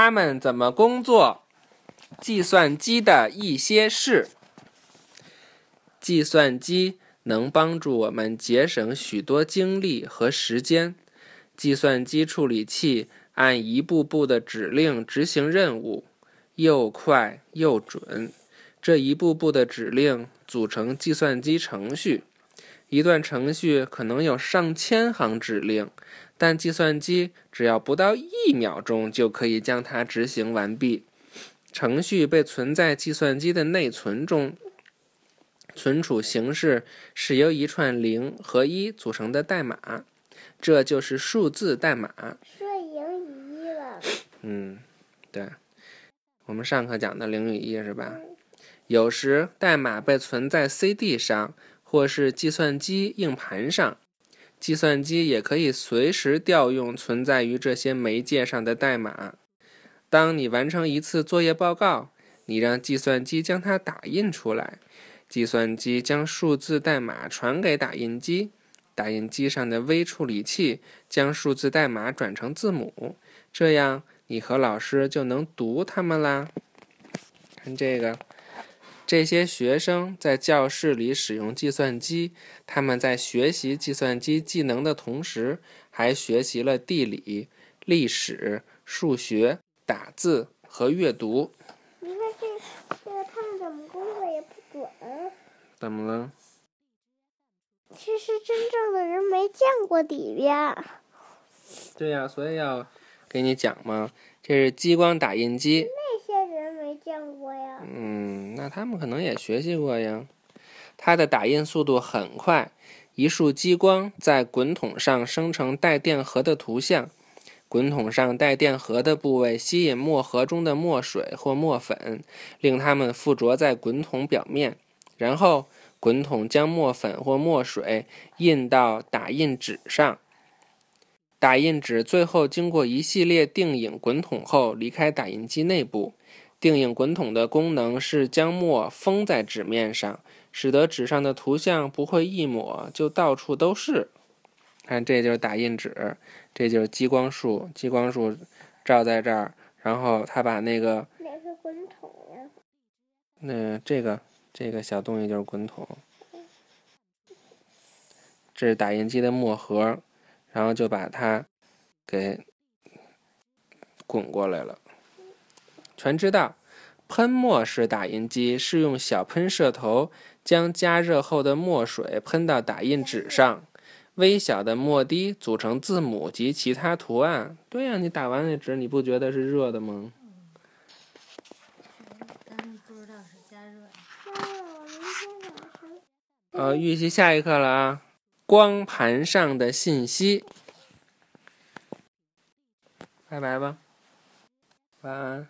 他们怎么工作？计算机的一些事。计算机能帮助我们节省许多精力和时间。计算机处理器按一步步的指令执行任务，又快又准。这一步步的指令组成计算机程序。一段程序可能有上千行指令，但计算机只要不到一秒钟就可以将它执行完毕。程序被存在计算机的内存中，存储形式是由一串零和一组成的代码，这就是数字代码。是零与一了。嗯，对，我们上课讲的零与一是吧？有时代码被存在 CD 上。或是计算机硬盘上，计算机也可以随时调用存在于这些媒介上的代码。当你完成一次作业报告，你让计算机将它打印出来，计算机将数字代码传给打印机，打印机上的微处理器将数字代码转成字母，这样你和老师就能读它们啦。看这个。这些学生在教室里使用计算机，他们在学习计算机技能的同时，还学习了地理、历史、数学、打字和阅读。你看这这个他们怎么工作也不准？怎么了？其实真正的人没见过里边。对呀，所以要给你讲嘛。这是激光打印机。那些人没见过呀。嗯，他们可能也学习过呀。它的打印速度很快，一束激光在滚筒上生成带电荷的图像，滚筒上带电荷的部位吸引墨盒中的墨水或墨粉，令它们附着在滚筒表面，然后滚筒将墨粉或墨水印到打印纸上。打印纸最后经过一系列定影滚筒后离开打印机内部。定影滚筒的功能是将墨封在纸面上，使得纸上的图像不会一抹就到处都是。看，这就是打印纸，这就是激光束，激光束照在这儿，然后他把那个哪是滚筒呀？那这个这个小东西就是滚筒，这是打印机的墨盒，然后就把它给滚过来了。全知道，喷墨式打印机是用小喷射头将加热后的墨水喷到打印纸上，微小的墨滴组成字母及其他图案。对呀，你打完那纸，你不觉得是热的吗？呃，预习下一课了啊！光盘上的信息。拜拜吧，晚安。